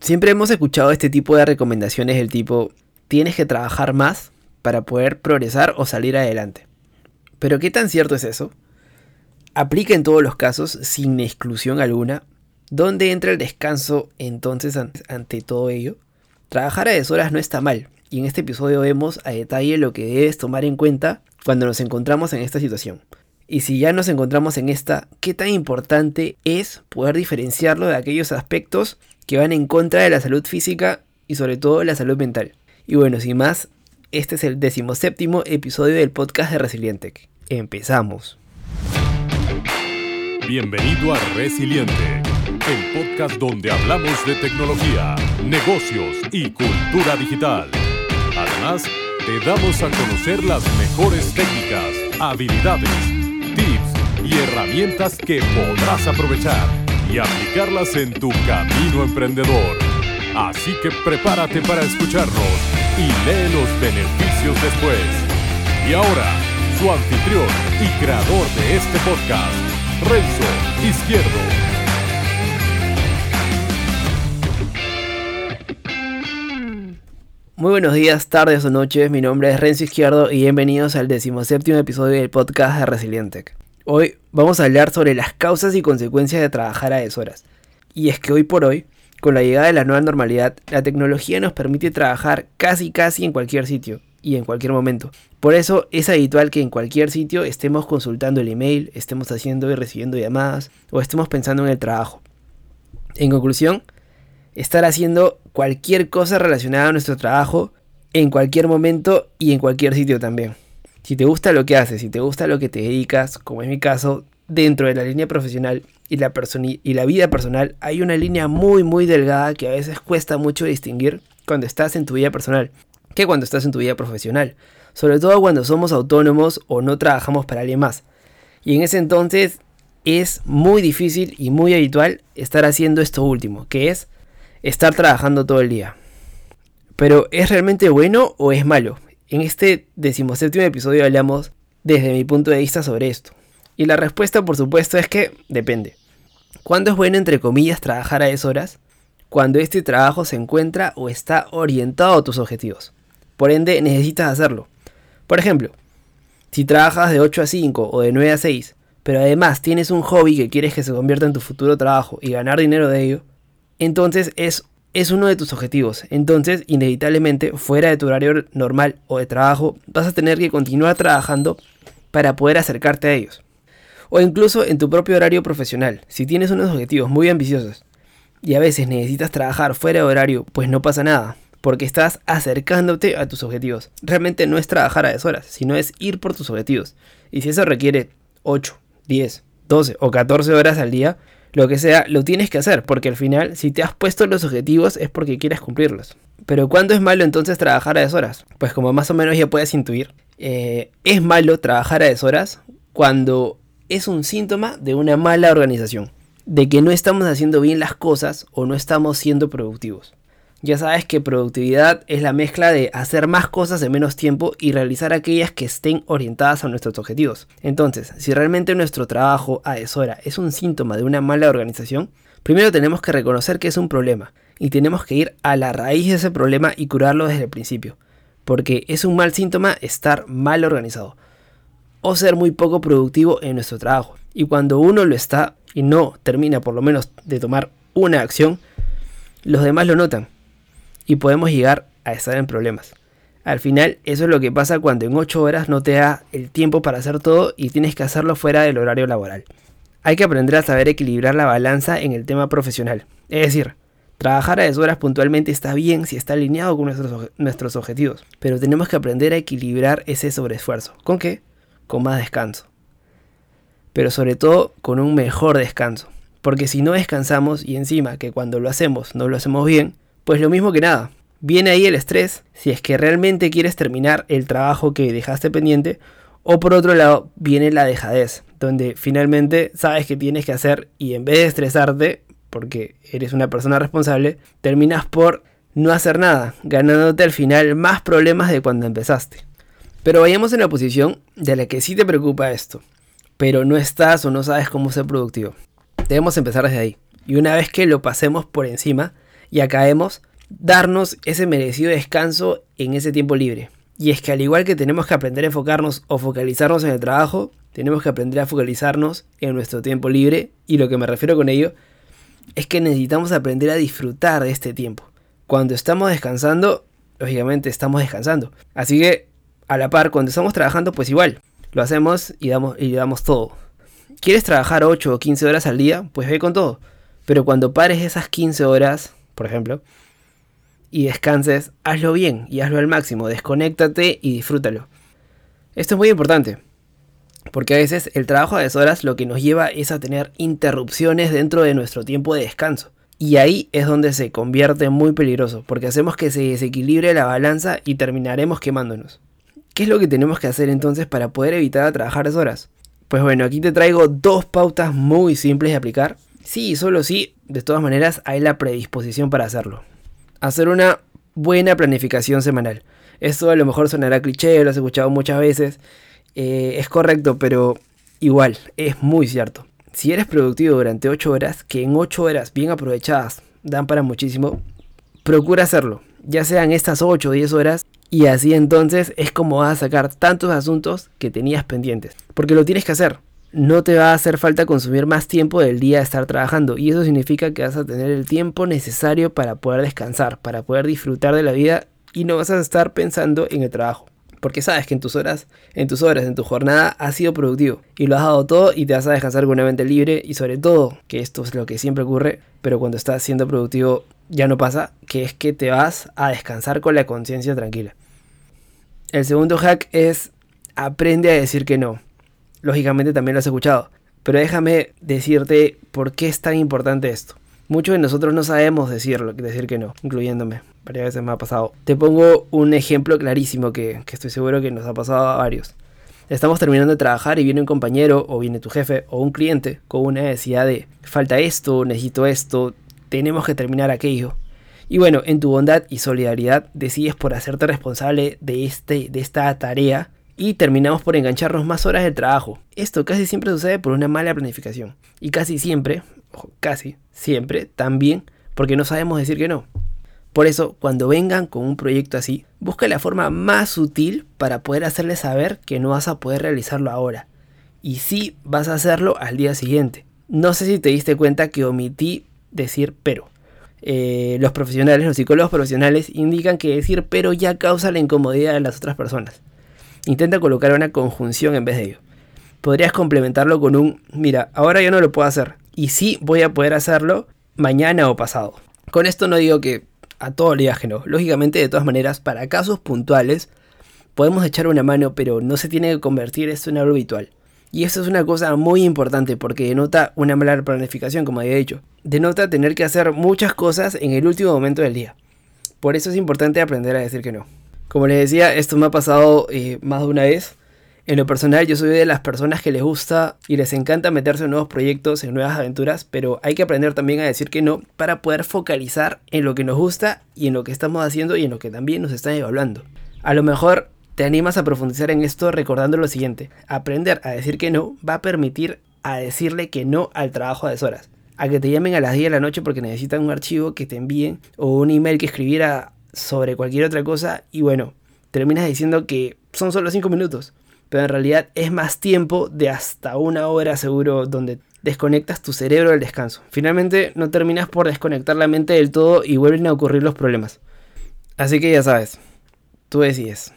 Siempre hemos escuchado este tipo de recomendaciones del tipo, tienes que trabajar más para poder progresar o salir adelante. Pero ¿qué tan cierto es eso? ¿Aplica en todos los casos sin exclusión alguna? ¿Dónde entra el descanso entonces ante todo ello? Trabajar a deshoras no está mal, y en este episodio vemos a detalle lo que debes tomar en cuenta cuando nos encontramos en esta situación. Y si ya nos encontramos en esta, ¿qué tan importante es poder diferenciarlo de aquellos aspectos que van en contra de la salud física y sobre todo la salud mental? Y bueno, sin más, este es el decimoséptimo episodio del podcast de Resiliente. Empezamos. Bienvenido a Resiliente, el podcast donde hablamos de tecnología, negocios y cultura digital. Además, te damos a conocer las mejores técnicas, habilidades tips y herramientas que podrás aprovechar y aplicarlas en tu camino emprendedor. Así que prepárate para escucharnos y lee los beneficios después. Y ahora, su anfitrión y creador de este podcast, Renzo Izquierdo. Muy buenos días, tardes o noches, mi nombre es Renzo Izquierdo y bienvenidos al decimoséptimo episodio del podcast de Resilientec. Hoy vamos a hablar sobre las causas y consecuencias de trabajar a deshoras. Y es que hoy por hoy, con la llegada de la nueva normalidad, la tecnología nos permite trabajar casi casi en cualquier sitio y en cualquier momento. Por eso es habitual que en cualquier sitio estemos consultando el email, estemos haciendo y recibiendo llamadas o estemos pensando en el trabajo. En conclusión, estar haciendo cualquier cosa relacionada a nuestro trabajo en cualquier momento y en cualquier sitio también. Si te gusta lo que haces, si te gusta lo que te dedicas, como es mi caso, dentro de la línea profesional y la, y la vida personal, hay una línea muy muy delgada que a veces cuesta mucho distinguir cuando estás en tu vida personal que cuando estás en tu vida profesional. Sobre todo cuando somos autónomos o no trabajamos para alguien más. Y en ese entonces es muy difícil y muy habitual estar haciendo esto último, que es estar trabajando todo el día. Pero ¿es realmente bueno o es malo? En este decimoséptimo episodio hablamos desde mi punto de vista sobre esto. Y la respuesta por supuesto es que depende. ¿Cuándo es bueno entre comillas trabajar a deshoras? Cuando este trabajo se encuentra o está orientado a tus objetivos. Por ende necesitas hacerlo. Por ejemplo, si trabajas de 8 a 5 o de 9 a 6, pero además tienes un hobby que quieres que se convierta en tu futuro trabajo y ganar dinero de ello, entonces es, es uno de tus objetivos. Entonces, inevitablemente, fuera de tu horario normal o de trabajo, vas a tener que continuar trabajando para poder acercarte a ellos. O incluso en tu propio horario profesional, si tienes unos objetivos muy ambiciosos y a veces necesitas trabajar fuera de horario, pues no pasa nada, porque estás acercándote a tus objetivos. Realmente no es trabajar a deshoras, sino es ir por tus objetivos. Y si eso requiere 8, 10, 12 o 14 horas al día, lo que sea, lo tienes que hacer, porque al final, si te has puesto los objetivos es porque quieres cumplirlos. Pero ¿cuándo es malo entonces trabajar a deshoras? Pues como más o menos ya puedes intuir, eh, es malo trabajar a deshoras cuando es un síntoma de una mala organización, de que no estamos haciendo bien las cosas o no estamos siendo productivos. Ya sabes que productividad es la mezcla de hacer más cosas en menos tiempo y realizar aquellas que estén orientadas a nuestros objetivos. Entonces, si realmente nuestro trabajo a deshora es un síntoma de una mala organización, primero tenemos que reconocer que es un problema y tenemos que ir a la raíz de ese problema y curarlo desde el principio. Porque es un mal síntoma estar mal organizado o ser muy poco productivo en nuestro trabajo. Y cuando uno lo está y no termina por lo menos de tomar una acción, los demás lo notan y podemos llegar a estar en problemas. Al final, eso es lo que pasa cuando en 8 horas no te da el tiempo para hacer todo y tienes que hacerlo fuera del horario laboral. Hay que aprender a saber equilibrar la balanza en el tema profesional. Es decir, trabajar a deshoras puntualmente está bien si está alineado con nuestros, nuestros objetivos, pero tenemos que aprender a equilibrar ese sobreesfuerzo. ¿Con qué? Con más descanso. Pero sobre todo con un mejor descanso. Porque si no descansamos y encima que cuando lo hacemos no lo hacemos bien, pues lo mismo que nada. Viene ahí el estrés si es que realmente quieres terminar el trabajo que dejaste pendiente. O por otro lado viene la dejadez, donde finalmente sabes que tienes que hacer y en vez de estresarte, porque eres una persona responsable, terminas por no hacer nada, ganándote al final más problemas de cuando empezaste. Pero vayamos en la posición de la que sí te preocupa esto, pero no estás o no sabes cómo ser productivo. Debemos empezar desde ahí. Y una vez que lo pasemos por encima, y acabemos darnos ese merecido descanso en ese tiempo libre. Y es que al igual que tenemos que aprender a enfocarnos o focalizarnos en el trabajo, tenemos que aprender a focalizarnos en nuestro tiempo libre. Y lo que me refiero con ello es que necesitamos aprender a disfrutar de este tiempo. Cuando estamos descansando, lógicamente estamos descansando. Así que a la par, cuando estamos trabajando, pues igual, lo hacemos y damos, y damos todo. ¿Quieres trabajar 8 o 15 horas al día? Pues ve con todo. Pero cuando pares esas 15 horas, por ejemplo, y descanses, hazlo bien y hazlo al máximo, desconéctate y disfrútalo. Esto es muy importante, porque a veces el trabajo a deshoras lo que nos lleva es a tener interrupciones dentro de nuestro tiempo de descanso. Y ahí es donde se convierte muy peligroso, porque hacemos que se desequilibre la balanza y terminaremos quemándonos. ¿Qué es lo que tenemos que hacer entonces para poder evitar trabajar deshoras? Pues bueno, aquí te traigo dos pautas muy simples de aplicar. Sí, solo sí, de todas maneras hay la predisposición para hacerlo hacer una buena planificación semanal. Esto a lo mejor sonará cliché, lo has escuchado muchas veces. Eh, es correcto, pero igual, es muy cierto. Si eres productivo durante 8 horas, que en 8 horas bien aprovechadas dan para muchísimo, procura hacerlo. Ya sean estas 8 o 10 horas, y así entonces es como vas a sacar tantos asuntos que tenías pendientes. Porque lo tienes que hacer no te va a hacer falta consumir más tiempo del día de estar trabajando y eso significa que vas a tener el tiempo necesario para poder descansar, para poder disfrutar de la vida y no vas a estar pensando en el trabajo. Porque sabes que en tus horas, en tus horas, en tu jornada has sido productivo y lo has dado todo y te vas a descansar con una mente libre y sobre todo, que esto es lo que siempre ocurre, pero cuando estás siendo productivo ya no pasa, que es que te vas a descansar con la conciencia tranquila. El segundo hack es aprende a decir que no lógicamente también lo has escuchado. Pero déjame decirte por qué es tan importante esto. Muchos de nosotros no sabemos decirlo, decir que no, incluyéndome. Varias veces me ha pasado. Te pongo un ejemplo clarísimo que, que estoy seguro que nos ha pasado a varios. Estamos terminando de trabajar y viene un compañero o viene tu jefe o un cliente con una necesidad de falta esto, necesito esto, tenemos que terminar aquello. Y bueno, en tu bondad y solidaridad decides por hacerte responsable de, este, de esta tarea y terminamos por engancharnos más horas de trabajo. Esto casi siempre sucede por una mala planificación. Y casi siempre, casi siempre, también porque no sabemos decir que no. Por eso, cuando vengan con un proyecto así, busca la forma más sutil para poder hacerles saber que no vas a poder realizarlo ahora. Y sí vas a hacerlo al día siguiente. No sé si te diste cuenta que omití decir pero. Eh, los profesionales, los psicólogos profesionales indican que decir pero ya causa la incomodidad de las otras personas. Intenta colocar una conjunción en vez de ello. Podrías complementarlo con un, mira, ahora yo no lo puedo hacer. Y sí voy a poder hacerlo mañana o pasado. Con esto no digo que a todo le digas no. Lógicamente, de todas maneras, para casos puntuales, podemos echar una mano, pero no se tiene que convertir esto en algo habitual. Y eso es una cosa muy importante porque denota una mala planificación, como había dicho. Denota tener que hacer muchas cosas en el último momento del día. Por eso es importante aprender a decir que no. Como les decía, esto me ha pasado eh, más de una vez. En lo personal, yo soy de las personas que les gusta y les encanta meterse en nuevos proyectos, en nuevas aventuras, pero hay que aprender también a decir que no para poder focalizar en lo que nos gusta y en lo que estamos haciendo y en lo que también nos están evaluando. A lo mejor te animas a profundizar en esto recordando lo siguiente: aprender a decir que no va a permitir a decirle que no al trabajo a deshoras. A que te llamen a las 10 de la noche porque necesitan un archivo que te envíen o un email que escribir a sobre cualquier otra cosa y bueno, terminas diciendo que son solo 5 minutos, pero en realidad es más tiempo de hasta una hora seguro donde desconectas tu cerebro del descanso. Finalmente no terminas por desconectar la mente del todo y vuelven a ocurrir los problemas. Así que ya sabes, tú decides.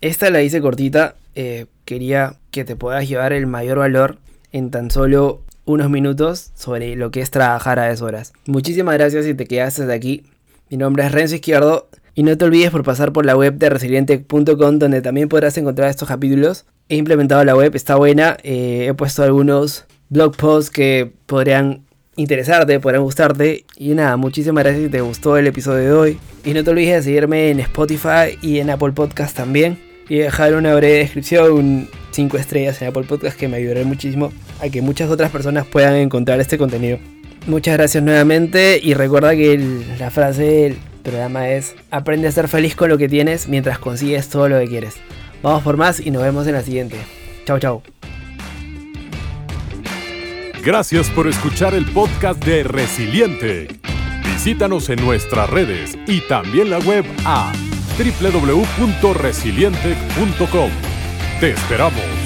Esta la hice cortita, eh, quería que te puedas llevar el mayor valor en tan solo unos minutos sobre lo que es trabajar a deshoras. Muchísimas gracias si te quedaste de aquí. Mi nombre es Renzo Izquierdo y no te olvides por pasar por la web de resiliente.com donde también podrás encontrar estos capítulos. He implementado la web, está buena. Eh, he puesto algunos blog posts que podrían interesarte, podrían gustarte. Y nada, muchísimas gracias si te gustó el episodio de hoy. Y no te olvides de seguirme en Spotify y en Apple Podcast también. Y dejar una breve descripción, 5 estrellas en Apple Podcast que me ayudará muchísimo a que muchas otras personas puedan encontrar este contenido. Muchas gracias nuevamente y recuerda que la frase del programa es aprende a ser feliz con lo que tienes mientras consigues todo lo que quieres. Vamos por más y nos vemos en la siguiente. Chao, chao. Gracias por escuchar el podcast de Resiliente. Visítanos en nuestras redes y también la web a www.resilientec.com. Te esperamos.